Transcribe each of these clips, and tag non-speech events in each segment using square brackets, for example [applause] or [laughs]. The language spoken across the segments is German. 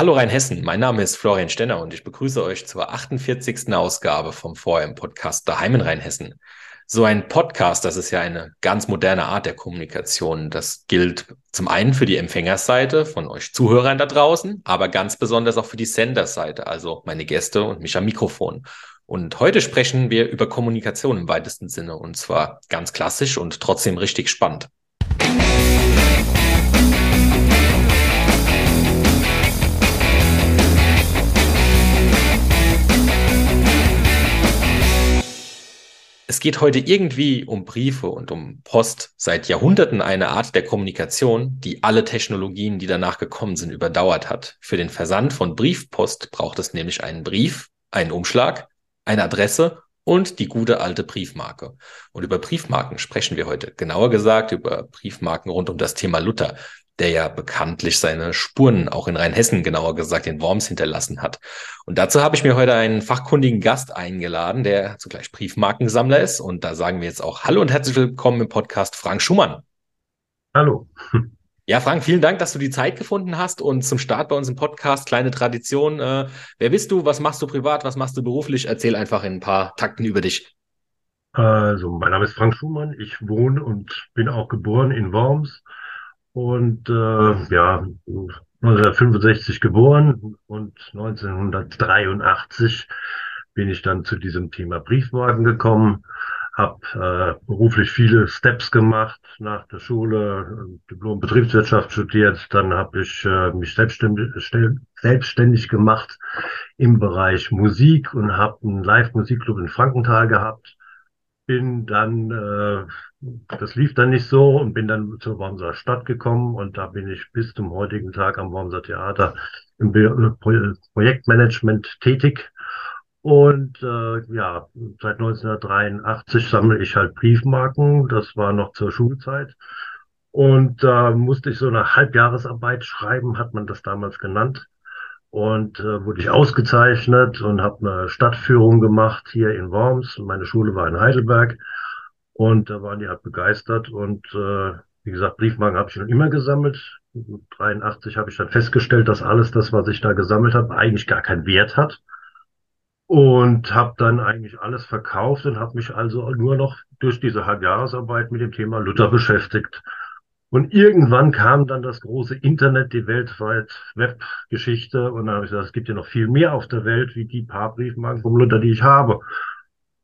Hallo Rheinhessen, mein Name ist Florian Stenner und ich begrüße euch zur 48. Ausgabe vom VM-Podcast Daheim in Rheinhessen. So ein Podcast, das ist ja eine ganz moderne Art der Kommunikation. Das gilt zum einen für die Empfängerseite von euch Zuhörern da draußen, aber ganz besonders auch für die Senderseite, also meine Gäste und mich am Mikrofon. Und heute sprechen wir über Kommunikation im weitesten Sinne und zwar ganz klassisch und trotzdem richtig spannend. Es geht heute irgendwie um Briefe und um Post. Seit Jahrhunderten eine Art der Kommunikation, die alle Technologien, die danach gekommen sind, überdauert hat. Für den Versand von Briefpost braucht es nämlich einen Brief, einen Umschlag, eine Adresse und die gute alte Briefmarke. Und über Briefmarken sprechen wir heute. Genauer gesagt über Briefmarken rund um das Thema Luther, der ja bekanntlich seine Spuren auch in Rheinhessen, genauer gesagt in Worms hinterlassen hat. Und dazu habe ich mir heute einen fachkundigen Gast eingeladen, der zugleich Briefmarkensammler ist. Und da sagen wir jetzt auch Hallo und herzlich willkommen im Podcast Frank Schumann. Hallo. Ja, Frank, vielen Dank, dass du die Zeit gefunden hast und zum Start bei uns im Podcast kleine Tradition. Äh, wer bist du? Was machst du privat? Was machst du beruflich? Erzähl einfach in ein paar Takten über dich. Also, mein Name ist Frank Schumann. Ich wohne und bin auch geboren in Worms und äh, ja 1965 geboren und 1983 bin ich dann zu diesem Thema Briefmarken gekommen habe äh, beruflich viele Steps gemacht nach der Schule, Diplom Betriebswirtschaft studiert, dann habe ich äh, mich selbstständig, selbstständig gemacht im Bereich Musik und habe einen Live-Musikclub in Frankenthal gehabt. Bin dann, äh, das lief dann nicht so und bin dann zur Wormser Stadt gekommen und da bin ich bis zum heutigen Tag am Wormser Theater im Projektmanagement tätig und äh, ja, seit 1983 sammle ich halt Briefmarken. Das war noch zur Schulzeit. Und da äh, musste ich so eine Halbjahresarbeit schreiben, hat man das damals genannt. Und äh, wurde ich ausgezeichnet und habe eine Stadtführung gemacht hier in Worms. Meine Schule war in Heidelberg. Und da waren die halt begeistert. Und äh, wie gesagt, Briefmarken habe ich schon immer gesammelt. 83 habe ich dann festgestellt, dass alles das, was ich da gesammelt habe, eigentlich gar keinen Wert hat und habe dann eigentlich alles verkauft und habe mich also nur noch durch diese Halbjahresarbeit mit dem Thema Luther beschäftigt. Und irgendwann kam dann das große Internet, die weltweit Webgeschichte und dann habe ich gesagt, es gibt ja noch viel mehr auf der Welt wie die paar Briefmarken vom Luther, die ich habe.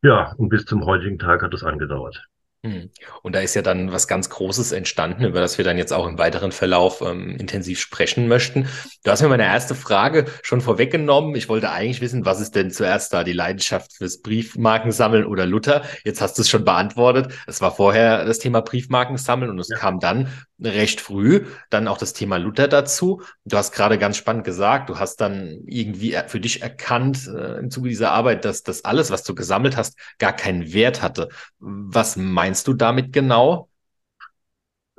Ja, und bis zum heutigen Tag hat es angedauert. Hm. Und da ist ja dann was ganz Großes entstanden, über das wir dann jetzt auch im weiteren Verlauf ähm, intensiv sprechen möchten. Du hast mir meine erste Frage schon vorweggenommen. Ich wollte eigentlich wissen, was ist denn zuerst da die Leidenschaft fürs Briefmarkensammeln oder Luther? Jetzt hast du es schon beantwortet. Es war vorher das Thema Briefmarkensammeln und es ja. kam dann recht früh dann auch das Thema Luther dazu. Du hast gerade ganz spannend gesagt, du hast dann irgendwie für dich erkannt äh, im Zuge dieser Arbeit, dass das alles, was du gesammelt hast, gar keinen Wert hatte. Was meinst du damit genau?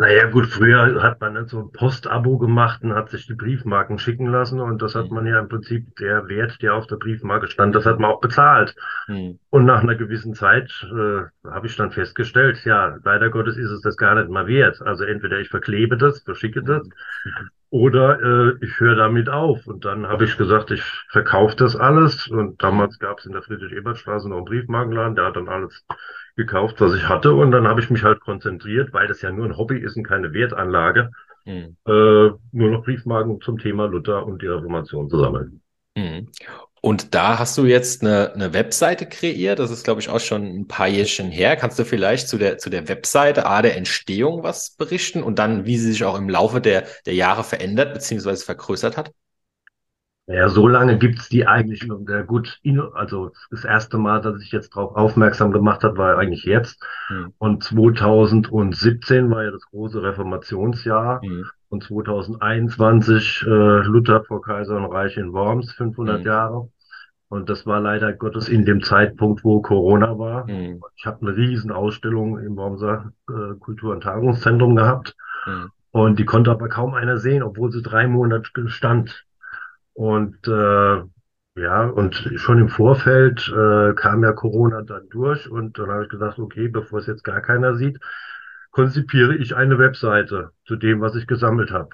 Naja, gut, früher hat man so ein Postabo gemacht und hat sich die Briefmarken schicken lassen und das hat mhm. man ja im Prinzip der Wert, der auf der Briefmarke stand, das hat man auch bezahlt. Mhm. Und nach einer gewissen Zeit äh, habe ich dann festgestellt, ja, leider Gottes ist es das gar nicht mal wert. Also entweder ich verklebe das, verschicke das mhm. oder äh, ich höre damit auf. Und dann habe ich gesagt, ich verkaufe das alles und damals gab es in der Friedrich-Ebert-Straße noch einen Briefmarkenladen, der hat dann alles gekauft, was ich hatte. Und dann habe ich mich halt konzentriert, weil das ja nur ein Hobby ist und keine Wertanlage, mhm. äh, nur noch Briefmarken zum Thema Luther und die Reformation zu sammeln. Mhm. Und da hast du jetzt eine, eine Webseite kreiert. Das ist, glaube ich, auch schon ein paar Jährchen her. Kannst du vielleicht zu der, zu der Webseite A der Entstehung was berichten und dann, wie sie sich auch im Laufe der, der Jahre verändert bzw. vergrößert hat? Ja, so lange gibt's die eigentlich schon. Ja, gut, also das erste Mal, dass ich jetzt darauf aufmerksam gemacht habe, war eigentlich jetzt. Mhm. Und 2017 war ja das große Reformationsjahr. Mhm. Und 2021 äh, Luther vor Kaiser und Reich in Worms, 500 mhm. Jahre. Und das war leider Gottes in dem Zeitpunkt, wo Corona war. Mhm. Ich habe eine riesen Ausstellung im Wormser äh, Kultur- und Tagungszentrum gehabt. Mhm. Und die konnte aber kaum einer sehen, obwohl sie drei Monate stand. Und äh, ja, und schon im Vorfeld äh, kam ja Corona dann durch und dann habe ich gesagt, okay, bevor es jetzt gar keiner sieht, konzipiere ich eine Webseite zu dem, was ich gesammelt habe.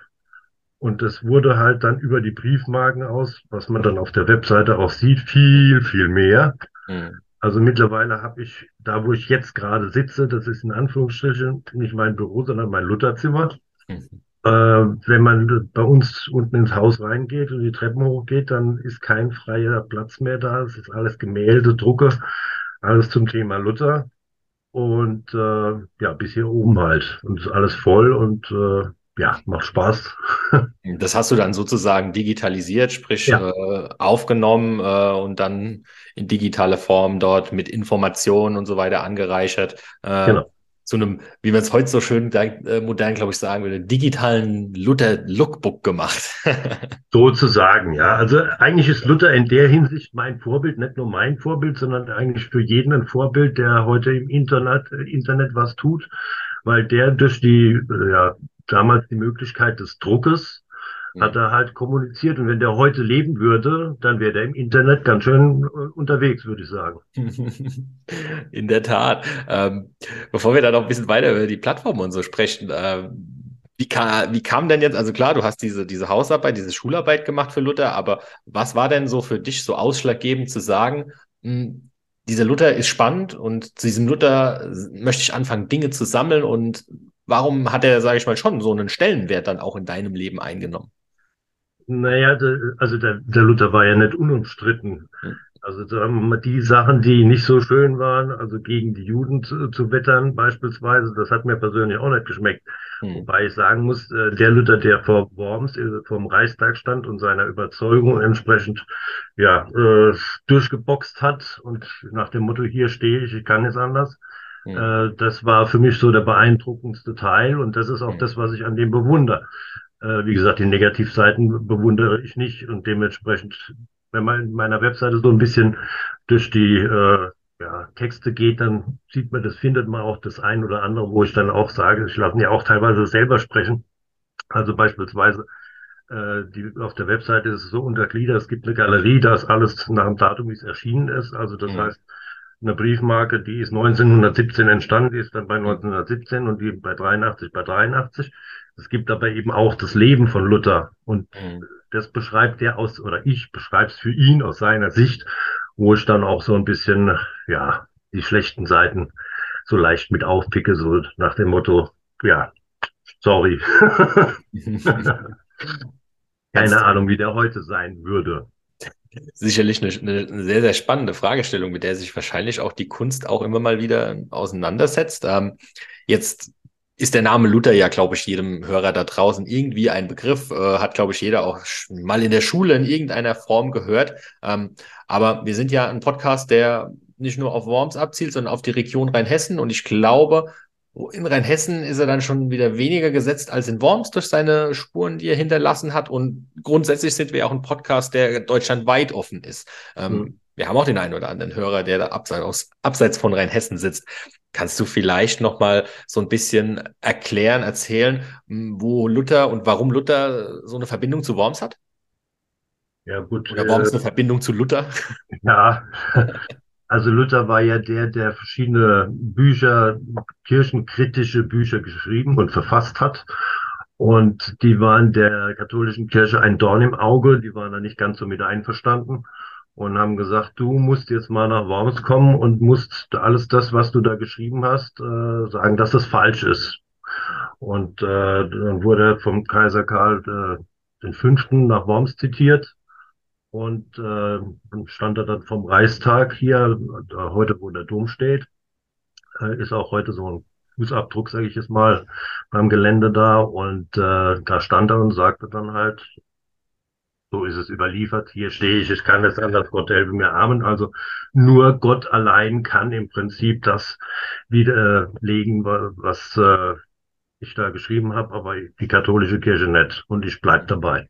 Und es wurde halt dann über die Briefmarken aus, was man dann auf der Webseite auch sieht, viel, viel mehr. Mhm. Also mittlerweile habe ich, da wo ich jetzt gerade sitze, das ist in Anführungsstrichen nicht mein Büro, sondern mein Lutherzimmer. Mhm. Äh, wenn man bei uns unten ins Haus reingeht und die Treppen hochgeht, dann ist kein freier Platz mehr da. Es ist alles Gemälde, Drucke, alles zum Thema Luther. Und äh, ja, bis hier oben halt. Und ist alles voll und äh, ja, macht Spaß. [laughs] Das hast du dann sozusagen digitalisiert, sprich ja. äh, aufgenommen äh, und dann in digitale Form dort mit Informationen und so weiter angereichert. Äh, genau zu einem, wie man es heute so schön äh, modern, glaube ich, sagen würde, digitalen Luther-Lookbook gemacht. [laughs] Sozusagen, ja. Also eigentlich ist Luther in der Hinsicht mein Vorbild, nicht nur mein Vorbild, sondern eigentlich für jeden ein Vorbild, der heute im Internet, äh, Internet was tut, weil der durch die, äh, ja, damals die Möglichkeit des Druckes hat er halt kommuniziert. Und wenn der heute leben würde, dann wäre der im Internet ganz schön äh, unterwegs, würde ich sagen. [laughs] In der Tat. Ähm, bevor wir dann noch ein bisschen weiter über die Plattform und so sprechen, äh, wie, kam, wie kam denn jetzt, also klar, du hast diese, diese Hausarbeit, diese Schularbeit gemacht für Luther, aber was war denn so für dich so ausschlaggebend zu sagen, mh, hm, dieser Luther ist spannend und zu diesem Luther möchte ich anfangen, Dinge zu sammeln und warum hat er, sage ich mal, schon so einen Stellenwert dann auch in deinem Leben eingenommen? Naja, also der, der Luther war ja nicht unumstritten. Also die Sachen, die nicht so schön waren, also gegen die Juden zu, zu wettern beispielsweise, das hat mir persönlich auch nicht geschmeckt. Hm. Wobei ich sagen muss, äh, der Luther, der vor Worms äh, vom Reichstag stand und seiner Überzeugung entsprechend ja äh, durchgeboxt hat und nach dem Motto, hier stehe ich, ich kann es anders, hm. äh, das war für mich so der beeindruckendste Teil und das ist auch hm. das, was ich an dem bewundere. Äh, wie gesagt, die Negativseiten bewundere ich nicht und dementsprechend, wenn man in meiner Webseite so ein bisschen durch die äh, ja, Texte geht, dann sieht man, das findet man auch das ein oder andere, wo ich dann auch sage, ich lasse ja auch teilweise selber sprechen. Also beispielsweise äh, die, auf der Webseite ist es so untergliedert, es gibt eine Galerie, da ist alles nach dem Datum, wie es erschienen ist. Also das mhm. heißt, eine Briefmarke, die ist 1917 entstanden, die ist dann bei 1917 und die bei 83 bei 83. Es gibt aber eben auch das Leben von Luther und mhm. das beschreibt er aus, oder ich beschreibe es für ihn aus seiner Sicht, wo ich dann auch so ein bisschen, ja, die schlechten Seiten so leicht mit aufpicke, so nach dem Motto, ja, sorry. [laughs] Keine Ahnung, wie der heute sein würde. Sicherlich eine, eine, sehr, sehr spannende Fragestellung, mit der sich wahrscheinlich auch die Kunst auch immer mal wieder auseinandersetzt. Ähm, jetzt ist der Name Luther ja, glaube ich, jedem Hörer da draußen irgendwie ein Begriff, äh, hat, glaube ich, jeder auch mal in der Schule in irgendeiner Form gehört. Ähm, aber wir sind ja ein Podcast, der nicht nur auf Worms abzielt, sondern auf die Region Rheinhessen. Und ich glaube, in Rheinhessen ist er dann schon wieder weniger gesetzt als in Worms durch seine Spuren, die er hinterlassen hat. Und grundsätzlich sind wir auch ein Podcast, der deutschlandweit offen ist. Ähm, mhm. Wir haben auch den einen oder anderen Hörer, der da abseits, abseits von Rheinhessen sitzt. Kannst du vielleicht noch mal so ein bisschen erklären, erzählen, hm, wo Luther und warum Luther so eine Verbindung zu Worms hat? Ja, gut. Oder Worms äh, eine Verbindung zu Luther? [laughs] Ja, also Luther war ja der, der verschiedene Bücher, kirchenkritische Bücher geschrieben und verfasst hat. Und die waren der katholischen Kirche ein Dorn im Auge, die waren da nicht ganz so mit einverstanden und haben gesagt, du musst jetzt mal nach Worms kommen und musst alles das, was du da geschrieben hast, äh, sagen, dass das falsch ist. Und äh, dann wurde vom Kaiser Karl äh, den Fünften nach Worms zitiert und äh, stand er dann vom Reichstag hier, äh, heute wo der Dom steht, äh, ist auch heute so ein Fußabdruck, sage ich jetzt mal, beim Gelände da und äh, da stand er und sagte dann halt, so ist es überliefert. Hier stehe ich, ich kann es anders, Gott helfe mir Amen. Also nur Gott allein kann im Prinzip das widerlegen, was äh, ich da geschrieben habe, aber die katholische Kirche nicht. Und ich bleib dabei.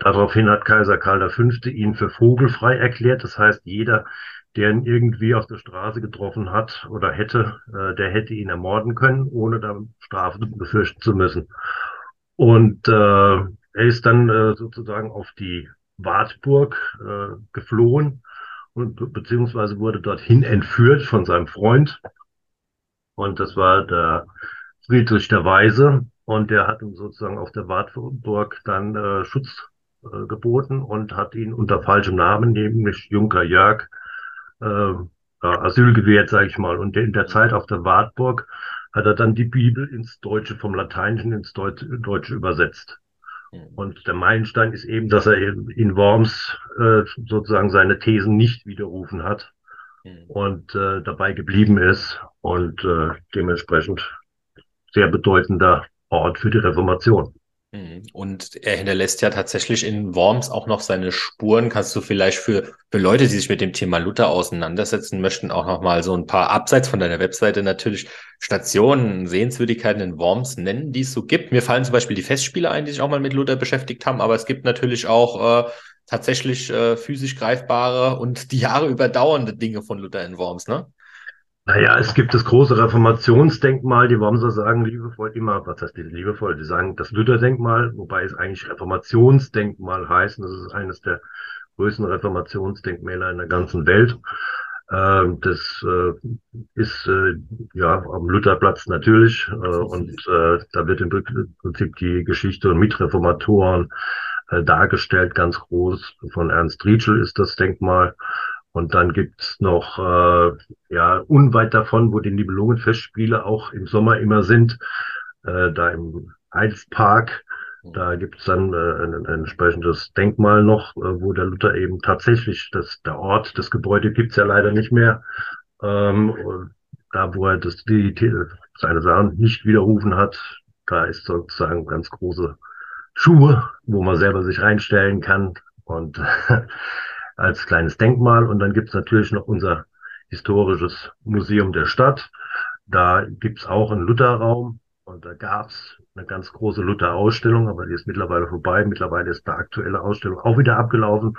Daraufhin hat Kaiser Karl V. ihn für vogelfrei erklärt. Das heißt, jeder, der ihn irgendwie auf der Straße getroffen hat oder hätte, äh, der hätte ihn ermorden können, ohne da Strafe befürchten zu müssen. Und äh, er ist dann äh, sozusagen auf die Wartburg äh, geflohen und beziehungsweise wurde dorthin entführt von seinem Freund. Und das war der Friedrich der Weise. Und der hat ihm sozusagen auf der Wartburg dann äh, Schutz äh, geboten und hat ihn unter falschem Namen, nämlich Junker Jörg, äh, Asyl gewährt, sage ich mal. Und in der Zeit auf der Wartburg hat er dann die Bibel ins Deutsche, vom Lateinischen ins Deutsche übersetzt. Mhm. Und der Meilenstein ist eben, dass er in Worms äh, sozusagen seine Thesen nicht widerrufen hat mhm. und äh, dabei geblieben ist und äh, dementsprechend sehr bedeutender Ort für die Reformation. Mhm. Und er hinterlässt ja tatsächlich in Worms auch noch seine Spuren. Kannst du vielleicht für, für Leute, die sich mit dem Thema Luther auseinandersetzen möchten, auch noch mal so ein paar abseits von deiner Webseite natürlich Stationen, Sehenswürdigkeiten in Worms nennen, die es so gibt? Mir fallen zum Beispiel die Festspiele ein, die sich auch mal mit Luther beschäftigt haben, aber es gibt natürlich auch äh, tatsächlich äh, physisch greifbare und die Jahre überdauernde Dinge von Luther in Worms, ne? Naja, es gibt das große Reformationsdenkmal, die Wormser sagen liebevoll immer, was heißt die liebevoll? Die sagen das Lutherdenkmal, wobei es eigentlich Reformationsdenkmal heißt. Und das ist eines der größten Reformationsdenkmäler in der ganzen Welt. Ähm, das äh, ist äh, ja am Lutherplatz natürlich äh, und äh, da wird im Prinzip die Geschichte und Mitreformatoren äh, dargestellt, ganz groß. Von Ernst Rietschel ist das Denkmal. Und dann gibt's noch, äh, ja, unweit davon, wo die Nibelungenfestspiele auch im Sommer immer sind, äh, da im Heilspark, da gibt's dann äh, ein, ein entsprechendes Denkmal noch, äh, wo der Luther eben tatsächlich, das, der Ort, das Gebäude gibt's ja leider nicht mehr, ähm, da wo er das, die, seine Sachen nicht widerrufen hat, da ist sozusagen ganz große Schuhe, wo man selber sich reinstellen kann. Und [laughs] als kleines Denkmal. Und dann gibt's natürlich noch unser historisches Museum der Stadt. Da gibt's auch einen Lutherraum und da gab's eine ganz große Luther-Ausstellung, aber die ist mittlerweile vorbei. Mittlerweile ist eine aktuelle Ausstellung auch wieder abgelaufen.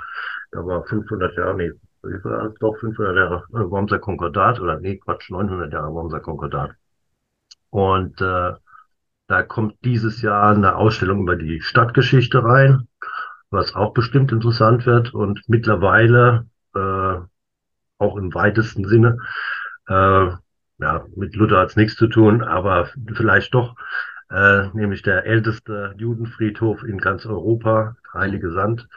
Da war 500 Jahre, nee, doch 500 Jahre äh, Wormser Konkordat oder nee, Quatsch, 900 Jahre Wormser Konkordat. Und äh, da kommt dieses Jahr eine Ausstellung über die Stadtgeschichte rein was auch bestimmt interessant wird und mittlerweile äh, auch im weitesten Sinne, äh, ja, mit Luther hat's nichts zu tun, aber vielleicht doch, äh, nämlich der älteste Judenfriedhof in ganz Europa, Heilige Sand,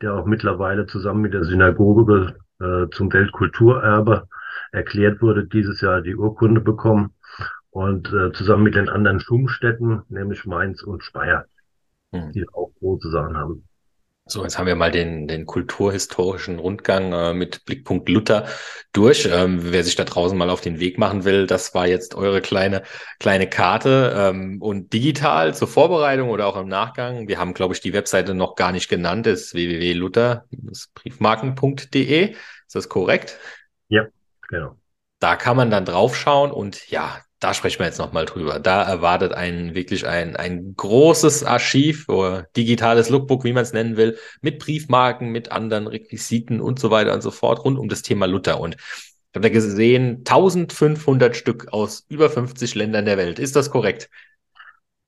der auch mittlerweile zusammen mit der Synagoge äh, zum Weltkulturerbe erklärt wurde, dieses Jahr die Urkunde bekommen und äh, zusammen mit den anderen Schumstätten, nämlich Mainz und Speyer, mhm. die auch große Sachen haben. So, jetzt haben wir mal den, den kulturhistorischen Rundgang äh, mit Blickpunkt Luther durch. Ähm, wer sich da draußen mal auf den Weg machen will, das war jetzt eure kleine, kleine Karte. Ähm, und digital zur Vorbereitung oder auch im Nachgang, wir haben, glaube ich, die Webseite noch gar nicht genannt, ist www.luther-briefmarken.de. Ist das korrekt? Ja, genau. Da kann man dann draufschauen und ja, da sprechen wir jetzt nochmal drüber. Da erwartet einen wirklich ein, ein großes Archiv oder digitales Lookbook, wie man es nennen will, mit Briefmarken, mit anderen Requisiten und so weiter und so fort rund um das Thema Luther. Und ich habe da gesehen, 1500 Stück aus über 50 Ländern der Welt. Ist das korrekt?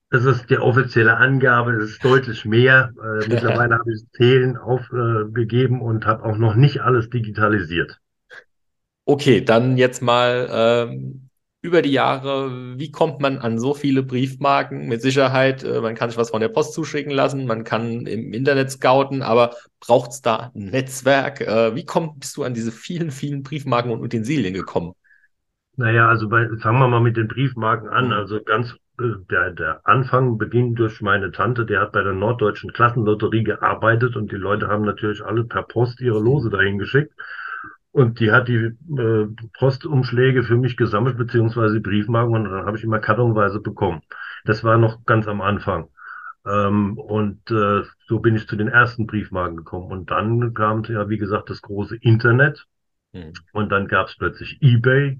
Das ist die offizielle Angabe, es ist deutlich mehr. Äh, mittlerweile habe ich Zählen aufgegeben äh, und habe auch noch nicht alles digitalisiert. Okay, dann jetzt mal ähm, über die Jahre, wie kommt man an so viele Briefmarken? Mit Sicherheit, äh, man kann sich was von der Post zuschicken lassen, man kann im Internet scouten, aber braucht es da ein Netzwerk? Äh, wie komm, bist du an diese vielen, vielen Briefmarken und Utensilien gekommen? Naja, also bei, fangen wir mal mit den Briefmarken an. Mhm. Also ganz der, der Anfang beginnt durch meine Tante, die hat bei der Norddeutschen Klassenlotterie gearbeitet und die Leute haben natürlich alle per Post ihre Lose dahin geschickt. Und die hat die äh, Postumschläge für mich gesammelt, beziehungsweise Briefmarken, und dann habe ich immer kartonweise bekommen. Das war noch ganz am Anfang. Ähm, und äh, so bin ich zu den ersten Briefmarken gekommen. Und dann kam ja, wie gesagt, das große Internet. Mhm. Und dann gab es plötzlich eBay.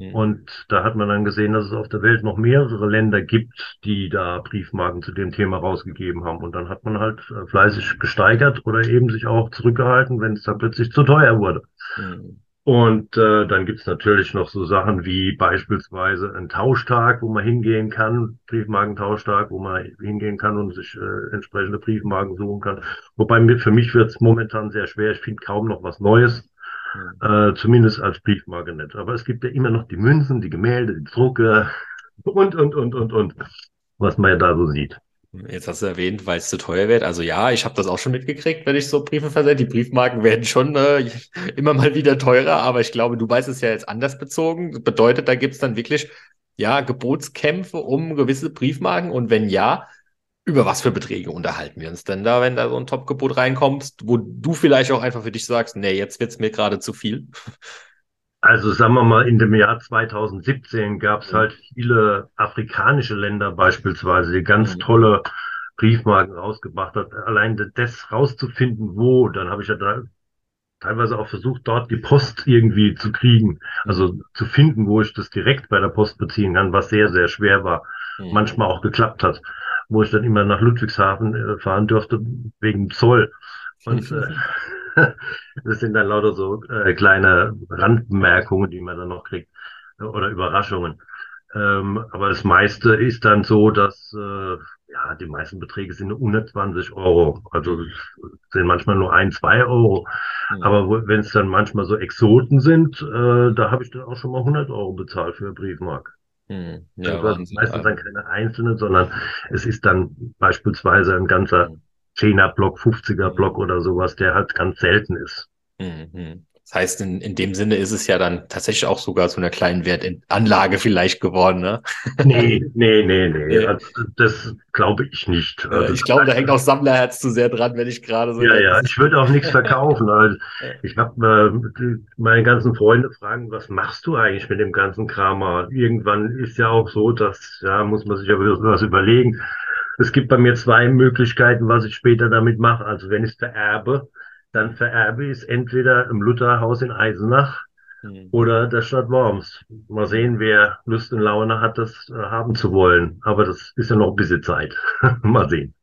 Mhm. Und da hat man dann gesehen, dass es auf der Welt noch mehrere Länder gibt, die da Briefmarken zu dem Thema rausgegeben haben. Und dann hat man halt äh, fleißig gesteigert oder eben sich auch zurückgehalten, wenn es dann plötzlich zu teuer wurde. Mhm. Und äh, dann gibt's natürlich noch so Sachen wie beispielsweise ein Tauschtag, wo man hingehen kann, Briefmarkentauschtag, wo man hingehen kann und sich äh, entsprechende Briefmarken suchen kann. Wobei mir, für mich wird's momentan sehr schwer. Ich finde kaum noch was Neues. Äh, zumindest als Briefmarke nicht. Aber es gibt ja immer noch die Münzen, die Gemälde, die Drucke [laughs] und, und, und, und, und. was man ja da so sieht. Jetzt hast du erwähnt, weil es zu teuer wird. Also ja, ich habe das auch schon mitgekriegt, wenn ich so Briefe versende. Die Briefmarken werden schon äh, [laughs] immer mal wieder teurer, aber ich glaube, du weißt es ja jetzt anders bezogen. Das bedeutet, da gibt es dann wirklich ja Gebotskämpfe um gewisse Briefmarken und wenn ja, über was für Beträge unterhalten wir uns denn da, wenn da so ein Top-Gebot reinkommt, wo du vielleicht auch einfach für dich sagst, nee, jetzt wird es mir gerade zu viel? Also sagen wir mal, in dem Jahr 2017 gab es halt viele afrikanische Länder beispielsweise, die ganz mhm. tolle Briefmarken rausgebracht hat. Allein das rauszufinden, wo, dann habe ich ja da teilweise auch versucht, dort die Post irgendwie zu kriegen. Also mhm. zu finden, wo ich das direkt bei der Post beziehen kann, was sehr, sehr schwer war. Mhm. Manchmal auch geklappt hat, wo ich dann immer nach Ludwigshafen äh, fahren durfte wegen Zoll. Und äh, [laughs] das sind dann lauter so äh, kleine Randbemerkungen, die man dann noch kriegt oder Überraschungen. Ähm, aber das meiste ist dann so, dass äh, ja die meisten Beträge sind 120 Euro. Also sind manchmal nur ein, zwei Euro. Mhm. Aber wenn es dann manchmal so Exoten sind, äh, da habe ich dann auch schon mal 100 Euro bezahlt für Briefmark. Mhm. Ja, also das meistens dann keine einzelne, sondern es ist dann beispielsweise ein ganzer mhm. 10er Block, 50er Block oder sowas, der halt ganz selten ist. Mhm. Das heißt, in, in dem Sinne ist es ja dann tatsächlich auch sogar zu einer kleinen Wertanlage vielleicht geworden, ne? Nee, nee, nee, nee. Also, das glaube ich nicht. Also, ich glaube, da hängt auch [laughs] Sammlerherz zu sehr dran, wenn ich gerade so. Ja, ja, ich würde auch nichts verkaufen. Also [laughs] ich habe äh, meine ganzen Freunde fragen, was machst du eigentlich mit dem ganzen Kram? Irgendwann ist ja auch so, dass, ja, muss man sich ja was überlegen es gibt bei mir zwei Möglichkeiten, was ich später damit mache. Also wenn ich es vererbe, dann vererbe ich es entweder im Lutherhaus in Eisenach mhm. oder der Stadt Worms. Mal sehen, wer Lust und Laune hat, das äh, haben zu wollen. Aber das ist ja noch ein bisschen Zeit. [laughs] Mal sehen.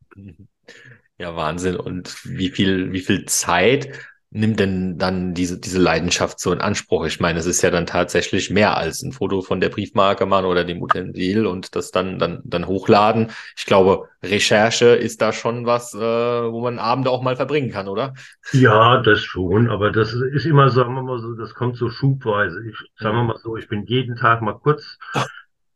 Ja, Wahnsinn. Und wie viel, wie viel Zeit nimmt denn dann diese, diese Leidenschaft so in Anspruch? Ich meine, es ist ja dann tatsächlich mehr als ein Foto von der Briefmarke machen oder dem Utensil und das dann, dann, dann hochladen. Ich glaube, Recherche ist da schon was, äh, wo man Abende auch mal verbringen kann, oder? Ja, das schon, aber das ist immer, sagen wir mal so, das kommt so schubweise. Ich, sagen wir mal so, ich bin jeden Tag mal kurz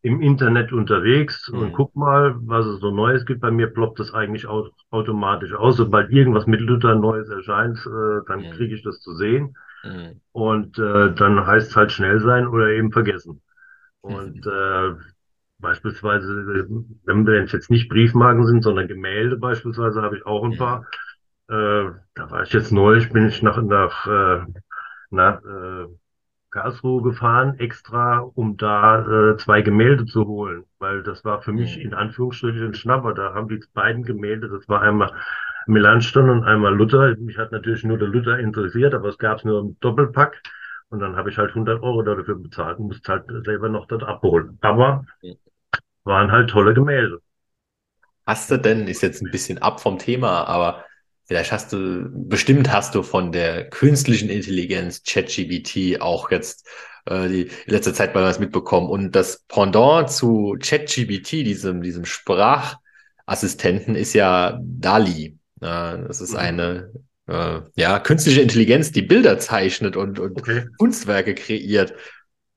im Internet unterwegs mhm. und guck mal, was es so Neues gibt. Bei mir ploppt das eigentlich au automatisch aus. Sobald irgendwas mit Luther Neues erscheint, äh, dann mhm. kriege ich das zu sehen. Mhm. Und äh, dann heißt es halt schnell sein oder eben vergessen. [laughs] Und äh, beispielsweise, wenn es jetzt nicht Briefmarken sind, sondern Gemälde beispielsweise, habe ich auch ein paar. Äh, da war ich jetzt neulich, bin ich nach, nach, äh, nach äh, Karlsruhe gefahren, extra, um da äh, zwei Gemälde zu holen, weil das war für mich in Anführungsstrichen ein Schnapper. Da haben die beiden Gemälde, das war einmal Melanchthon und einmal Luther. Mich hat natürlich nur der Luther interessiert, aber es gab es nur im Doppelpack. Und dann habe ich halt 100 Euro dafür bezahlt und musste halt selber noch dort abholen. Aber waren halt tolle Gemälde. Hast du denn, ist jetzt ein bisschen ab vom Thema, aber Vielleicht hast du, bestimmt hast du von der künstlichen Intelligenz ChatGBT auch jetzt äh, die letzte Zeit mal was mitbekommen. Und das Pendant zu ChatGBT, diesem, diesem Sprachassistenten, ist ja DALI. Äh, das ist mhm. eine äh, ja, künstliche Intelligenz, die Bilder zeichnet und, und okay. Kunstwerke kreiert.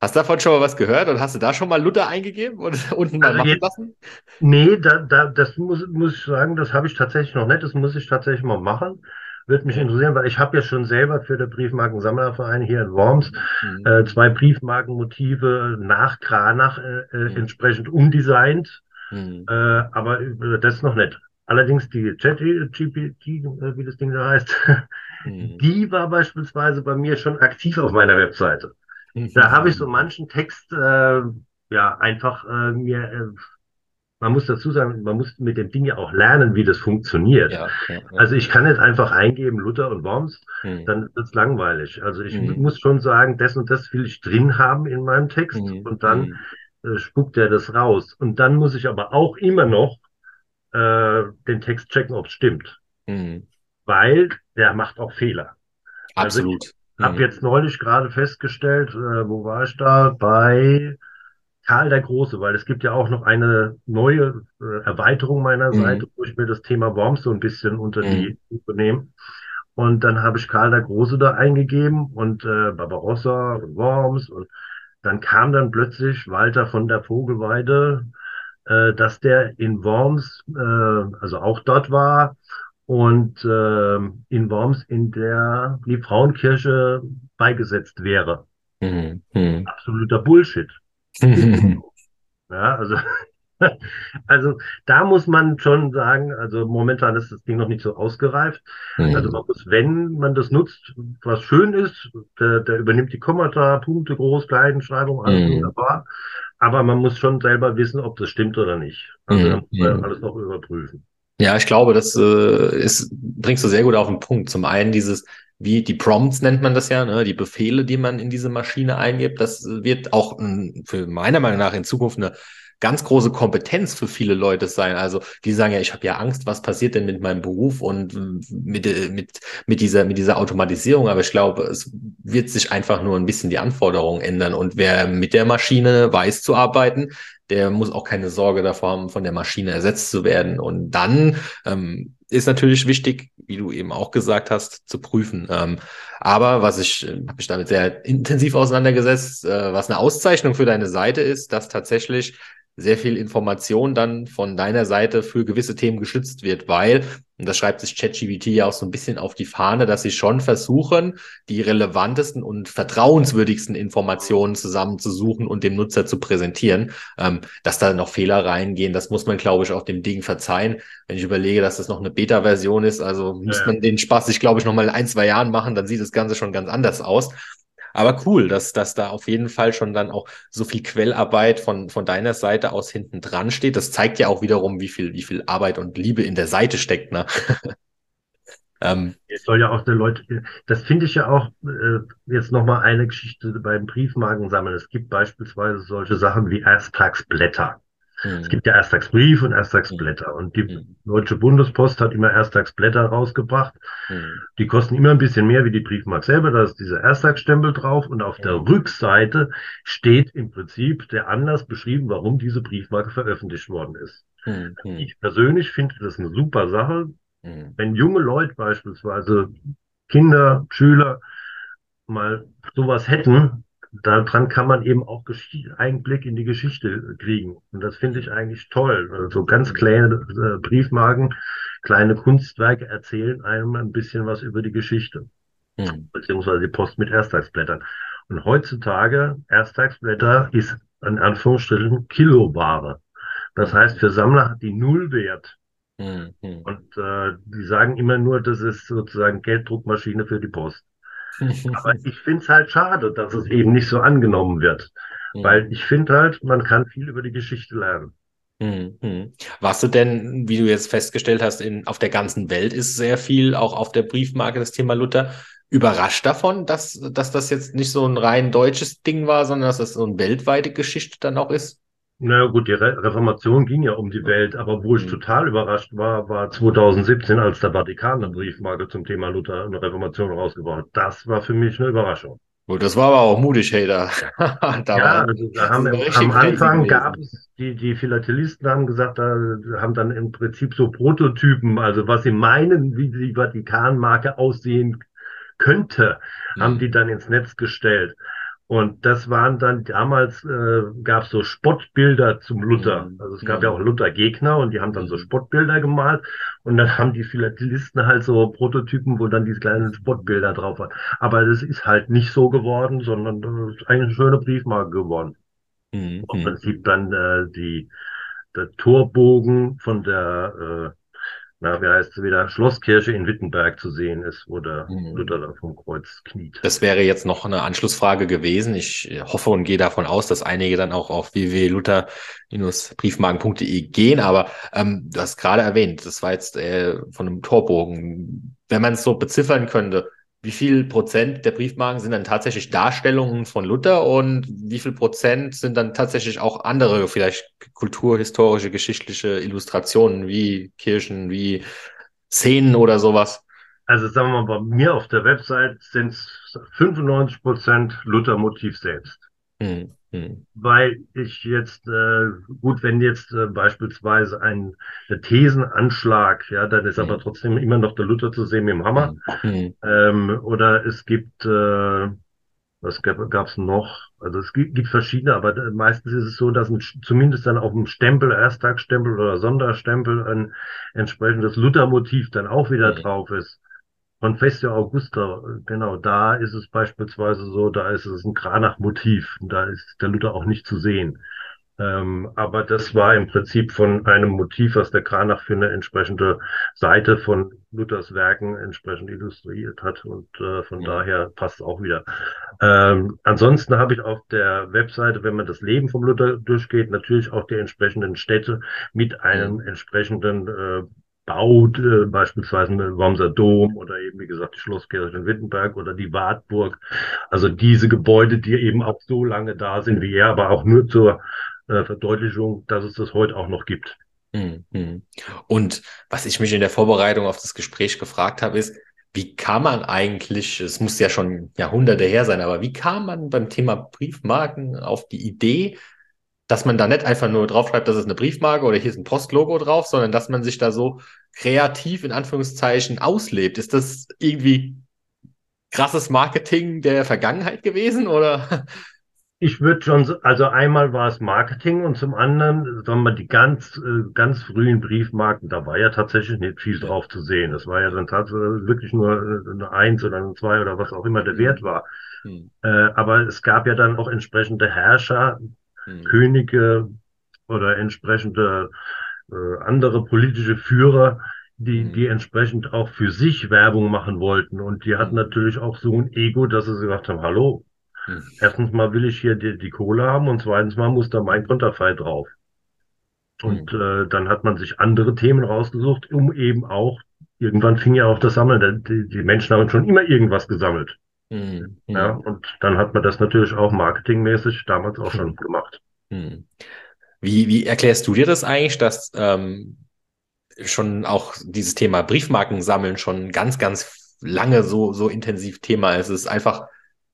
Hast du davon schon mal was gehört und hast du da schon mal Luther eingegeben und [laughs] unten mal also machen lassen? Nee, da, da, das muss, muss ich sagen, das habe ich tatsächlich noch nicht. Das muss ich tatsächlich mal machen. Würde mich interessieren, weil ich habe ja schon selber für den Briefmarkensammlerverein hier in Worms mhm. äh, zwei Briefmarkenmotive nach Kranach äh, äh, mhm. entsprechend umdesignt, mhm. äh, aber das noch nicht. Allerdings die ChatGPT, äh, wie das Ding da heißt, [laughs] mhm. die war beispielsweise bei mir schon aktiv auf meiner Webseite. Da habe ich so manchen Text äh, ja einfach äh, mir, äh, man muss dazu sagen, man muss mit dem Ding ja auch lernen, wie das funktioniert. Ja, ja, ja. Also ich kann jetzt einfach eingeben Luther und Worms, hm. dann wird's langweilig. Also ich hm. muss schon sagen, das und das will ich drin haben in meinem Text hm. und dann hm. äh, spuckt er das raus. Und dann muss ich aber auch immer noch äh, den Text checken, ob es stimmt. Hm. Weil der macht auch Fehler. Also Absolut. Also habe mhm. jetzt neulich gerade festgestellt, äh, wo war ich da? Bei Karl der Große, weil es gibt ja auch noch eine neue äh, Erweiterung meiner mhm. Seite, wo ich mir das Thema Worms so ein bisschen unter mhm. die Lupe nehme. Und dann habe ich Karl der Große da eingegeben und äh, Barbarossa und Worms und dann kam dann plötzlich Walter von der Vogelweide äh, dass der in Worms, äh, also auch dort war und äh, in Worms in der die Frauenkirche beigesetzt wäre. Mhm. Mhm. Absoluter Bullshit. [laughs] ja, also [laughs] also da muss man schon sagen, also momentan ist das Ding noch nicht so ausgereift. Mhm. Also man muss, wenn man das nutzt, was schön ist, der, der übernimmt die Kommata, Punkte, Groß, Klein, Schreibung, alles mhm. wunderbar. Aber man muss schon selber wissen, ob das stimmt oder nicht. Also da muss man alles noch überprüfen. Ja, ich glaube, das äh, ist, bringst du sehr gut auf den Punkt. Zum einen dieses, wie die Prompts nennt man das ja, ne, die Befehle, die man in diese Maschine eingibt, das wird auch für meiner Meinung nach in Zukunft eine ganz große Kompetenz für viele Leute sein. Also die sagen ja, ich habe ja Angst, was passiert denn mit meinem Beruf und mit, mit, mit, dieser, mit dieser Automatisierung. Aber ich glaube, es wird sich einfach nur ein bisschen die Anforderungen ändern. Und wer mit der Maschine weiß zu arbeiten, der muss auch keine Sorge davor haben, von der Maschine ersetzt zu werden. Und dann ähm, ist natürlich wichtig, wie du eben auch gesagt hast, zu prüfen. Ähm, aber was ich, äh, habe mich damit sehr intensiv auseinandergesetzt, äh, was eine Auszeichnung für deine Seite ist, dass tatsächlich sehr viel Information dann von deiner Seite für gewisse Themen geschützt wird, weil, und das schreibt sich ChatGPT ja auch so ein bisschen auf die Fahne, dass sie schon versuchen, die relevantesten und vertrauenswürdigsten Informationen zusammenzusuchen und dem Nutzer zu präsentieren. Ähm, dass da noch Fehler reingehen, das muss man, glaube ich, auch dem Ding verzeihen. Wenn ich überlege, dass das noch eine Beta-Version ist, also ja. muss man den Spaß sich, glaube ich, noch mal in ein, zwei Jahren machen, dann sieht das Ganze schon ganz anders aus. Aber cool, dass, dass da auf jeden Fall schon dann auch so viel Quellarbeit von, von deiner Seite aus hinten dran steht. Das zeigt ja auch wiederum, wie viel, wie viel Arbeit und Liebe in der Seite steckt. Ne? [laughs] ähm, es soll ja auch der Leute, das finde ich ja auch äh, jetzt nochmal eine Geschichte beim Briefmarken sammeln. Es gibt beispielsweise solche Sachen wie Es gibt ja Ersttagsbrief und Ersttagsblätter. Und die mhm. Deutsche Bundespost hat immer Ersttagsblätter rausgebracht. Mhm. Die kosten immer ein bisschen mehr wie die Briefmark selber. Da ist dieser Ersttagsstempel drauf. Und auf der Rückseite steht im Prinzip der Anlass beschrieben, warum diese Briefmarke veröffentlicht worden ist. Mhm. Ich persönlich finde das eine super Sache. Wenn junge Leute beispielsweise, Kinder, Schüler, mal sowas hätten, daran kann man eben auch Einblick in die Geschichte kriegen. Und das finde ich eigentlich toll. So also ganz kleine äh, Briefmarken, kleine Kunstwerke erzählen einem ein bisschen was über die Geschichte. Mhm. Beziehungsweise die Post mit Ersttagsblättern. Und heutzutage, Ersttagsblätter ist in Anführungsstrichen Kiloware. Das heißt, für Sammler hat die Nullwert. Mhm. Und äh, die sagen immer nur, das ist sozusagen Gelddruckmaschine für die Post. Aber [laughs] ich finde es halt schade, dass es eben nicht so angenommen wird. Mhm. Weil ich finde halt, man kann viel über die Geschichte lernen. Mhm. Warst du denn, wie du jetzt festgestellt hast, in, auf der ganzen Welt ist sehr viel auch auf der Briefmarke das Thema Luther überrascht davon, dass, dass das jetzt nicht so ein rein deutsches Ding war, sondern dass das so eine weltweite Geschichte dann auch ist? Na gut, die Re Reformation ging ja um die Welt, aber wo ich mhm. total überrascht war, war 2017, als der Vatikan eine Briefmarke zum Thema Luther und Reformation rausgebracht hat. Das war für mich eine Überraschung. Gut, das war aber auch mutig, hey, da. [laughs] da ja, also da haben am Anfang gab es, die, die Philatelisten haben gesagt, da haben dann im Prinzip so Prototypen, also was sie meinen, wie die Vatikanmarke aussehen könnte, mhm. haben die dann ins Netz gestellt. Und das waren dann damals äh, gab es so Spottbilder zum Luther. Mhm. Also es gab ja auch Luther-Gegner und die haben dann so mhm. Spottbilder gemalt und dann haben die Philatelisten halt so Prototypen, wo dann diese kleinen Spottbilder drauf waren. Aber das ist halt nicht so geworden, sondern das ist eigentlich eine schöne Briefmarke geworden. Mhm. Im Prinzip dann äh, die der Torbogen von der äh, na, wie heißt es wieder, Schlosskirche in Wittenberg zu sehen ist, wo der mhm. Luther da vom Kreuz kniet. Das wäre jetzt noch eine Anschlussfrage gewesen. Ich hoffe und gehe davon aus, dass einige dann auch auf www.luther-briefmarken.de gehen, aber ähm, du hast gerade erwähnt, das war jetzt äh, von einem Torbogen. Wenn man es so beziffern könnte, wie viel Prozent der Briefmarken sind dann tatsächlich Darstellungen von Luther und wie viel Prozent sind dann tatsächlich auch andere, vielleicht kulturhistorische, geschichtliche Illustrationen wie Kirchen, wie Szenen oder sowas? Also sagen wir mal, bei mir auf der Website sind es 95 Prozent Luther-Motiv selbst. Hm. Hm. Weil ich jetzt, äh, gut, wenn jetzt äh, beispielsweise ein Thesenanschlag, ja, dann ist hm. aber trotzdem immer noch der Luther zu sehen mit dem Hammer. Hm. hm. Ähm, oder es gibt, äh, Was gab es noch? Also es gibt, gibt, verschiedene, aber meistens ist es so, dass ein, zumindest dann auf dem Stempel, Ersttagsstempel oder Sonderstempel ein entsprechendes Luthermotiv dann auch wieder okay. drauf ist. Confessio Augusta, genau, da ist es beispielsweise so, da ist es ein Kranach-Motiv, da ist der Luther auch nicht zu sehen. Ähm, aber das war im Prinzip von einem Motiv, was der Kranach für eine entsprechende Seite von Luthers Werken entsprechend illustriert hat und äh, von ja. daher passt es auch wieder. Ähm, ansonsten habe ich auf der Webseite, wenn man das Leben vom Luther durchgeht, natürlich auch die entsprechenden Städte mit einem entsprechenden äh, Bau, äh, beispielsweise ein Wormser Dom oder eben, wie gesagt, die Schlosskirche in Wittenberg oder die Wartburg. Also diese Gebäude, die eben auch so lange da sind wie er, aber auch nur zur äh, Verdeutlichung, dass es das heute auch noch gibt. Mhm. Und was ich mich in der Vorbereitung auf das Gespräch gefragt habe, ist, wie kann man eigentlich, es muss ja schon Jahrhunderte her sein, aber wie kam man beim Thema Briefmarken auf die Idee, dass man da nicht einfach nur draufschreibt, das ist eine Briefmarke oder hier ist ein Postlogo drauf, sondern dass man sich da so kreativ in Anführungszeichen auslebt. Ist das irgendwie krasses Marketing der Vergangenheit gewesen oder? Ich würde schon, also einmal war es Marketing und zum anderen, sagen wir, die ganz, äh, ganz frühen Briefmarken, da war ja tatsächlich nicht viel drauf zu sehen. Das war ja dann tatsächlich wirklich nur äh, eine Eins oder eine Zwei oder was auch immer der Wert war. Hm. Aber es gab ja dann auch entsprechende Herrscher, hm. Könige oder entsprechende äh, andere politische Führer, die, hm. die entsprechend auch für sich Werbung machen wollten. Und die hatten hm. natürlich auch so ein Ego, dass sie gesagt haben, hallo, hm. Erstens mal will ich hier die, die Kohle haben und zweitens mal muss da mein Konterfei drauf. Und hm. äh, dann hat man sich andere Themen rausgesucht, um eben auch, irgendwann fing ja auch das Sammeln, die, die Menschen haben schon immer irgendwas gesammelt. Hm. Ja, und dann hat man das natürlich auch marketingmäßig damals auch schon gemacht. Hm. Wie, wie erklärst du dir das eigentlich, dass ähm, schon auch dieses Thema Briefmarken sammeln schon ganz, ganz lange so, so intensiv Thema ist? Es ist einfach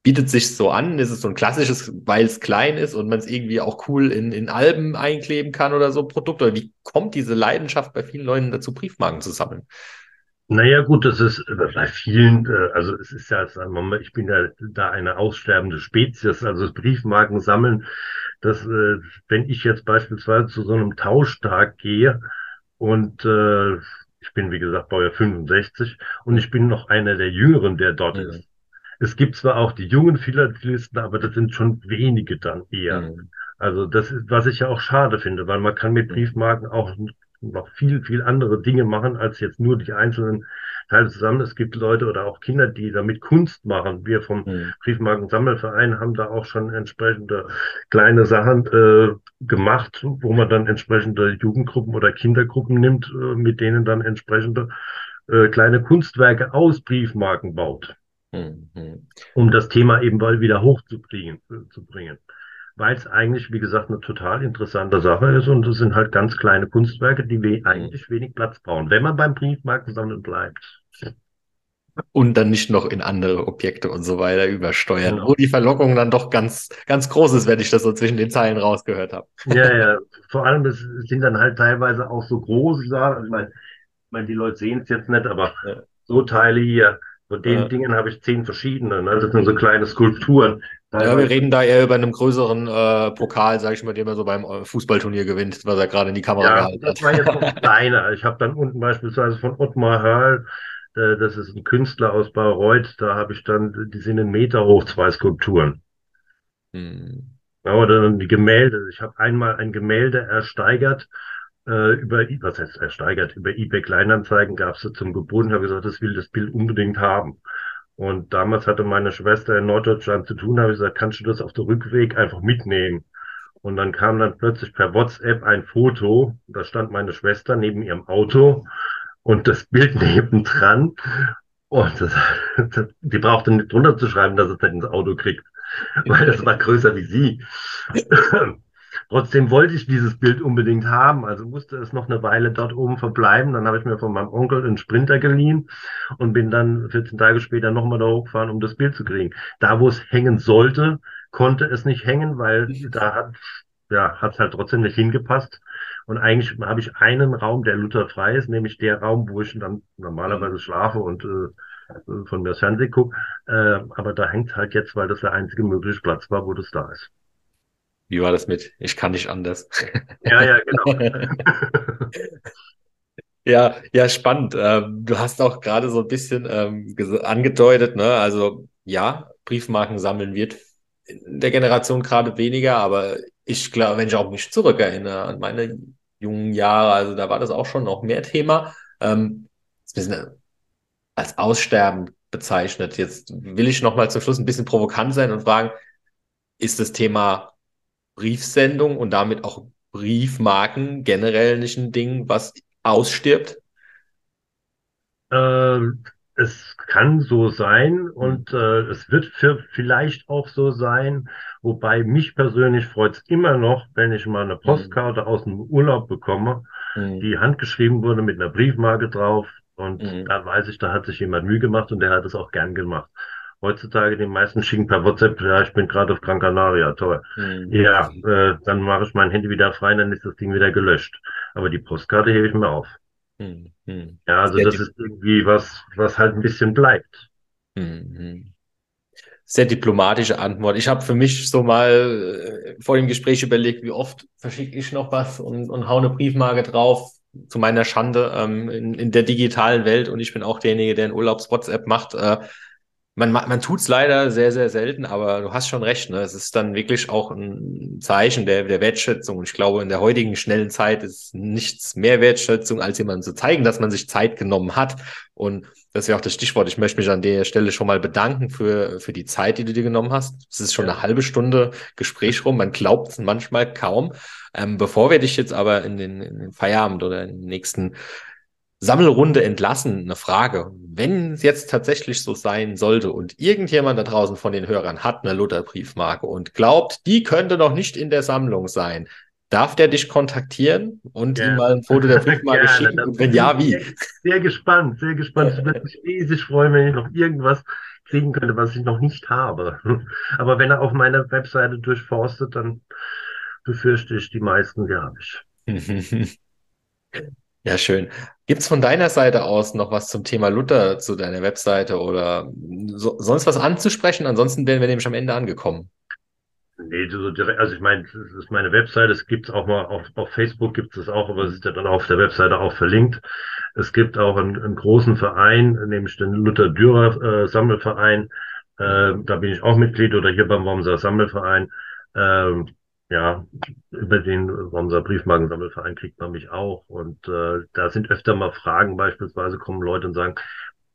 bietet sich so an. Es ist so ein klassisches, weil es klein ist und man es irgendwie auch cool in, in Alben einkleben kann oder so Produkt. Oder wie kommt diese Leidenschaft bei vielen Leuten dazu, Briefmarken zu sammeln? Naja, gut, das ist bei vielen, äh, also es ist ja, sagen wir mal, ich bin ja da eine aussterbende Spezies, also Briefmarken sammeln, dass, äh, wenn ich jetzt beispielsweise zu so einem Tauschtag gehe und äh, ich bin, wie gesagt, Baujahr 65 und ich bin noch einer der Jüngeren, der dort ja. ist. Es gibt zwar auch die jungen Philatelisten, aber das sind schon wenige dann eher. Mhm. Also das ist, was ich ja auch schade finde, weil man kann mit Briefmarken auch noch viel, viel andere Dinge machen, als jetzt nur die einzelnen Teile zusammen. Es gibt Leute oder auch Kinder, die damit Kunst machen. Wir vom mhm. Briefmarkensammelverein haben da auch schon entsprechende kleine Sachen äh, gemacht, wo man dann entsprechende Jugendgruppen oder Kindergruppen nimmt, äh, mit denen dann entsprechende äh, kleine Kunstwerke aus Briefmarken baut. Mhm. Um das Thema eben mal wieder hochzubringen. Zu bringen. Weil es eigentlich, wie gesagt, eine total interessante Sache ist und es sind halt ganz kleine Kunstwerke, die we eigentlich wenig Platz brauchen, wenn man beim Briefmarkensammeln bleibt. Und dann nicht noch in andere Objekte und so weiter übersteuern, genau. wo die Verlockung dann doch ganz, ganz groß ist, wenn ich das so zwischen den Zeilen rausgehört habe. Ja, ja, vor allem es sind dann halt teilweise auch so große Sachen. Ich meine, ich meine die Leute sehen es jetzt nicht, aber so Teile hier, von den ja. Dingen habe ich zehn verschiedene. Ne? Das sind so kleine Skulpturen. Ja, wir reden da eher über einen größeren äh, Pokal, sage ich mal, den er so beim äh, Fußballturnier gewinnt, was er gerade in die Kamera ja, gehalten hat. Das war jetzt noch [laughs] kleiner. Ich habe dann unten beispielsweise von Ottmar Hörl, äh, das ist ein Künstler aus Bayreuth, da habe ich dann, die sind einen Meter hoch, zwei Skulpturen. Hm. Ja, oder dann die Gemälde. Ich habe einmal ein Gemälde ersteigert äh, über, was heißt ersteigert, über eBay Kleinanzeigen gab es zum Gebot und habe gesagt, das will das Bild unbedingt haben. Und damals hatte meine Schwester in Norddeutschland zu tun, habe ich gesagt, kannst du das auf der Rückweg einfach mitnehmen? Und dann kam dann plötzlich per WhatsApp ein Foto, da stand meine Schwester neben ihrem Auto und das Bild [laughs] nebendran. Und das, das, die brauchte nicht drunter zu schreiben, dass es nicht ins Auto kriegt, weil [laughs] das war größer wie sie. Trotzdem wollte ich dieses Bild unbedingt haben, also musste es noch eine Weile dort oben verbleiben. Dann habe ich mir von meinem Onkel einen Sprinter geliehen und bin dann 14 Tage später nochmal da hochgefahren, um das Bild zu kriegen. Da, wo es hängen sollte, konnte es nicht hängen, weil da hat ja, hat halt trotzdem nicht hingepasst. Und eigentlich habe ich einen Raum, der lutherfrei ist, nämlich der Raum, wo ich dann normalerweise schlafe und äh, äh, von mir das Fernsehen gucke. Äh, aber da hängt halt jetzt, weil das der einzige mögliche Platz war, wo das da ist. Wie war das mit? Ich kann nicht anders. [laughs] Ja, ja, genau. [laughs] Ja, ja, spannend. Ähm, du hast auch gerade so ein bisschen ähm, angedeutet, ne? Also ja, Briefmarken sammeln wird in der Generation gerade weniger, aber ich glaube, wenn ich auch mich zurückerinnere an meine jungen Jahre, also da war das auch schon noch mehr Thema. Ähm, ist ein bisschen als Aussterben bezeichnet. Jetzt will ich noch mal zum Schluss ein bisschen provokant sein und fragen, ist das Thema Briefsendung und damit auch Briefmarken generell nicht ein Ding, was ausstirbt? Ähm, es kann so sein und äh, es wird vielleicht auch so sein, wobei mich persönlich freut es immer noch, wenn ich mal eine mhm. Postkarte mhm. aus dem Urlaub bekomme, mhm. die handgeschrieben wurde mit einer Briefmarke drauf und mhm. da weiß ich, da hat sich jemand Mühe gemacht und der hat es auch gern gemacht. Heutzutage die meisten schicken per WhatsApp, ja, ich bin gerade auf Gran Canaria, toll. Mhm. Ja, äh, dann mache ich mein Handy wieder frei, dann ist das Ding wieder gelöscht. Aber die Postkarte hebe ich mir auf. Mhm. Ja, also Sehr das ist irgendwie was, was halt ein bisschen bleibt. Mhm. Sehr diplomatische Antwort. Ich habe für mich so mal äh, vor dem Gespräch überlegt, wie oft verschicke ich noch was und, und hau eine Briefmarke drauf zu meiner Schande ähm, in, in der digitalen Welt und ich bin auch derjenige, der ein Urlaubs-WhatsApp macht. Äh, man, man tut es leider sehr, sehr selten, aber du hast schon recht. Ne? Es ist dann wirklich auch ein Zeichen der, der Wertschätzung. Und ich glaube, in der heutigen schnellen Zeit ist nichts mehr Wertschätzung, als jemandem zu zeigen, dass man sich Zeit genommen hat. Und das wäre auch das Stichwort. Ich möchte mich an der Stelle schon mal bedanken für, für die Zeit, die du dir genommen hast. Es ist schon ja. eine halbe Stunde Gespräch rum. Man glaubt es manchmal kaum. Ähm, bevor wir dich jetzt aber in den, in den Feierabend oder in den nächsten Sammelrunde entlassen, eine Frage. Wenn es jetzt tatsächlich so sein sollte und irgendjemand da draußen von den Hörern hat eine Luther-Briefmarke und glaubt, die könnte noch nicht in der Sammlung sein, darf der dich kontaktieren und ja. ihm mal ein Foto der [laughs] Briefmarke ja, schicken? Und wenn ja, wie? Sehr, sehr gespannt, sehr gespannt. Ich würde mich riesig freuen, wenn ich noch irgendwas kriegen könnte, was ich noch nicht habe. [laughs] Aber wenn er auf meiner Webseite durchforstet, dann befürchte ich, die meisten, die habe ich. Ja, schön. Gibt's von deiner Seite aus noch was zum Thema Luther zu deiner Webseite oder so, sonst was anzusprechen? Ansonsten wären wir nämlich am Ende angekommen. Nee, so direkt, also ich meine, das ist meine Webseite, es gibt's auch mal auf, auf Facebook gibt's es auch, aber es ist ja dann auf der Webseite auch verlinkt. Es gibt auch einen, einen großen Verein, nämlich den Luther Dürer äh, Sammelverein. Äh, da bin ich auch Mitglied oder hier beim Wormser Sammelverein. Äh, ja, über den Wormser Briefmarkensammelverein kriegt man mich auch. Und äh, da sind öfter mal Fragen, beispielsweise kommen Leute und sagen,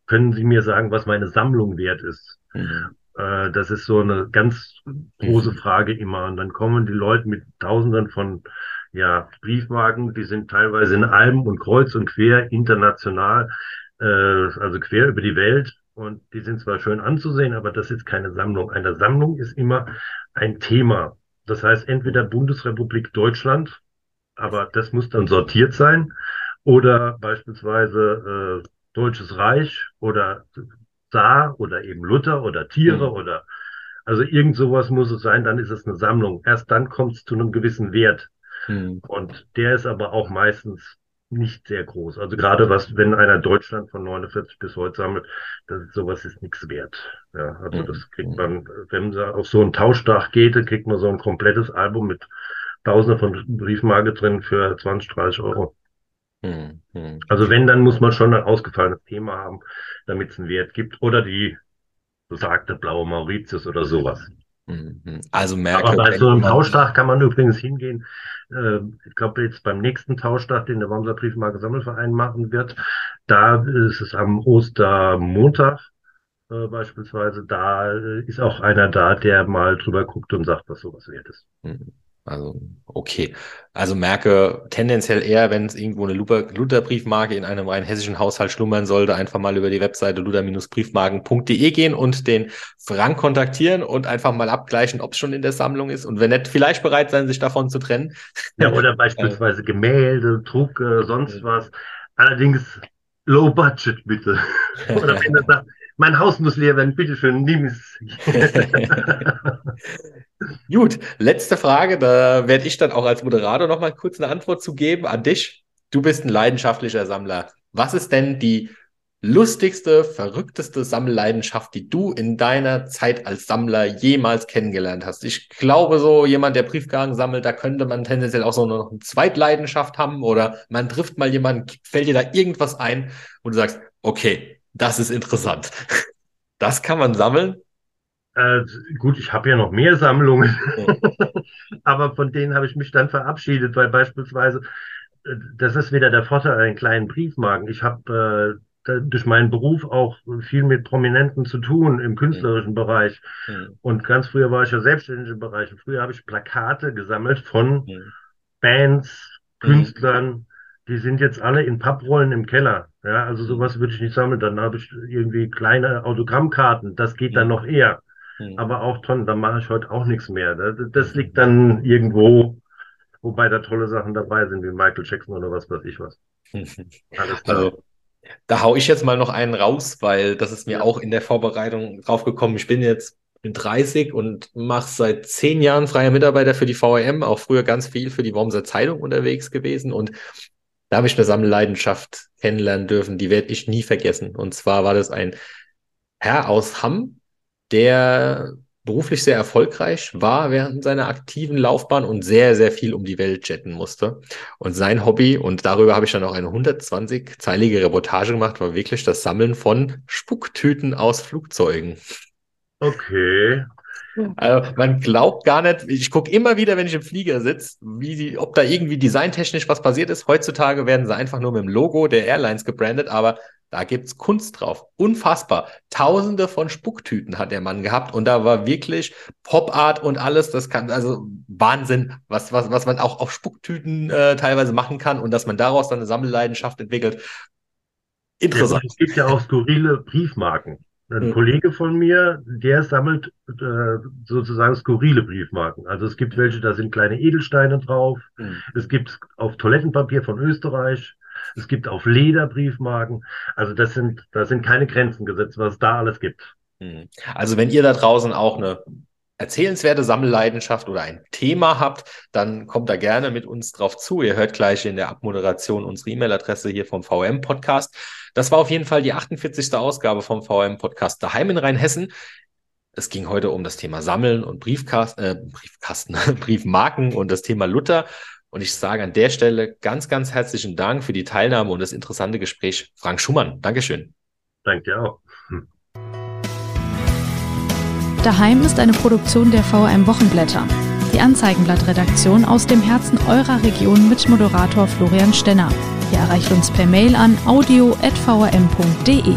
können Sie mir sagen, was meine Sammlung wert ist? Mhm. Äh, das ist so eine ganz große mhm. Frage immer. Und dann kommen die Leute mit Tausenden von ja, Briefmarken, die sind teilweise in Alben und kreuz und quer international, äh, also quer über die Welt. Und die sind zwar schön anzusehen, aber das ist keine Sammlung. Eine Sammlung ist immer ein Thema. Das heißt entweder Bundesrepublik Deutschland, aber das muss dann sortiert sein, oder beispielsweise äh, Deutsches Reich oder Zar oder eben Luther oder Tiere mhm. oder also irgend sowas muss es sein, dann ist es eine Sammlung. Erst dann kommt es zu einem gewissen Wert. Mhm. Und der ist aber auch meistens nicht sehr groß. Also gerade was, wenn einer Deutschland von 49 bis heute sammelt, das, sowas ist nichts wert. Ja, also mhm. das kriegt man, wenn man auf so einen Tauschtag geht, kriegt man so ein komplettes Album mit Tausenden von Briefmarke drin für 20, 30 Euro. Mhm. Also wenn, dann muss man schon ein ausgefallenes Thema haben, damit es einen Wert gibt. Oder die besagte blaue Mauritius oder sowas. Mhm. Also merke, Aber bei so einem Tauschtag kann man übrigens hingehen. Äh, ich glaube, jetzt beim nächsten Tauschtag, den der Wormser Briefmarke Sammelverein machen wird, da ist es am Ostermontag äh, beispielsweise, da ist auch einer da, der mal drüber guckt und sagt, was sowas wert ist. Mhm. Also, okay. Also merke tendenziell eher, wenn es irgendwo eine Luther-Briefmarke in einem rein hessischen Haushalt schlummern sollte, einfach mal über die Webseite luther-briefmarken.de gehen und den Frank kontaktieren und einfach mal abgleichen, ob es schon in der Sammlung ist und wenn nicht, vielleicht bereit sein, sich davon zu trennen. [laughs] Ja, oder beispielsweise Gemälde, Druck, äh, sonst was. Allerdings low budget bitte. [laughs] oder wenn er sagt, mein Haus muss leer werden, bitteschön, nimm es. [laughs] Gut, letzte Frage, da werde ich dann auch als Moderator noch mal kurz eine Antwort zu geben an dich. Du bist ein leidenschaftlicher Sammler. Was ist denn die lustigste, verrückteste Sammelleidenschaft, die du in deiner Zeit als Sammler jemals kennengelernt hast? Ich glaube, so jemand, der Briefkarten sammelt, da könnte man tendenziell auch so noch eine Zweitleidenschaft haben oder man trifft mal jemanden, fällt dir da irgendwas ein und du sagst, okay, das ist interessant. Das kann man sammeln. Äh, gut, ich habe ja noch mehr Sammlungen, [laughs] aber von denen habe ich mich dann verabschiedet, weil beispielsweise, äh, das ist wieder der Vorteil an kleinen Briefmarken. Ich habe äh, durch meinen Beruf auch viel mit Prominenten zu tun im künstlerischen mhm. Bereich. Mhm. Und ganz früher war ich ja selbstständig im Bereich. Und früher habe ich Plakate gesammelt von mhm. Bands, Künstlern. Die sind jetzt alle in Papprollen im Keller. Ja, also sowas würde ich nicht sammeln. Dann habe ich irgendwie kleine Autogrammkarten. Das geht dann noch eher. Aber auch Tonnen, da mache ich heute auch nichts mehr. Das, das liegt dann irgendwo, wobei da tolle Sachen dabei sind, wie Michael Jackson oder was weiß ich was. [laughs] Alles klar. Also, da hau ich jetzt mal noch einen raus, weil das ist mir auch in der Vorbereitung draufgekommen. Ich bin jetzt bin 30 und mache seit zehn Jahren freier Mitarbeiter für die VRM, auch früher ganz viel für die Wormser Zeitung unterwegs gewesen und da habe ich eine Sammelleidenschaft kennenlernen dürfen, die werde ich nie vergessen. Und zwar war das ein Herr aus Hamm, der beruflich sehr erfolgreich war während seiner aktiven Laufbahn und sehr, sehr viel um die Welt jetten musste. Und sein Hobby, und darüber habe ich dann auch eine 120-zeilige Reportage gemacht, war wirklich das Sammeln von Spucktüten aus Flugzeugen. Okay. Also man glaubt gar nicht, ich gucke immer wieder, wenn ich im Flieger sitze, wie die, ob da irgendwie designtechnisch was passiert ist. Heutzutage werden sie einfach nur mit dem Logo der Airlines gebrandet, aber da gibt's Kunst drauf. Unfassbar. Tausende von Spucktüten hat der Mann gehabt und da war wirklich Pop-Art und alles. Das kann, also Wahnsinn, was, was, was man auch auf Spucktüten äh, teilweise machen kann und dass man daraus dann eine Sammelleidenschaft entwickelt. Interessant. Ja, es gibt ja auch skurrile Briefmarken. Ein hm. Kollege von mir, der sammelt äh, sozusagen skurrile Briefmarken. Also es gibt welche, da sind kleine Edelsteine drauf. Hm. Es gibt auf Toilettenpapier von Österreich. Es gibt auf Lederbriefmarken. Also das sind, da sind keine Grenzen gesetzt, was es da alles gibt. Hm. Also wenn ihr da draußen auch eine erzählenswerte Sammelleidenschaft oder ein Thema habt, dann kommt da gerne mit uns drauf zu. Ihr hört gleich in der Abmoderation unsere E-Mail-Adresse hier vom VM-Podcast. Das war auf jeden Fall die 48. Ausgabe vom VM-Podcast Daheim in Rheinhessen. Es ging heute um das Thema Sammeln und Briefkasten, äh, Briefkasten, [laughs] Briefmarken und das Thema Luther. Und ich sage an der Stelle ganz, ganz herzlichen Dank für die Teilnahme und das interessante Gespräch. Frank Schumann, Dankeschön. Danke auch. Daheim ist eine Produktion der VRM Wochenblätter. Die Anzeigenblattredaktion aus dem Herzen eurer Region mit Moderator Florian Stenner. Ihr erreicht uns per Mail an audio.vrm.de.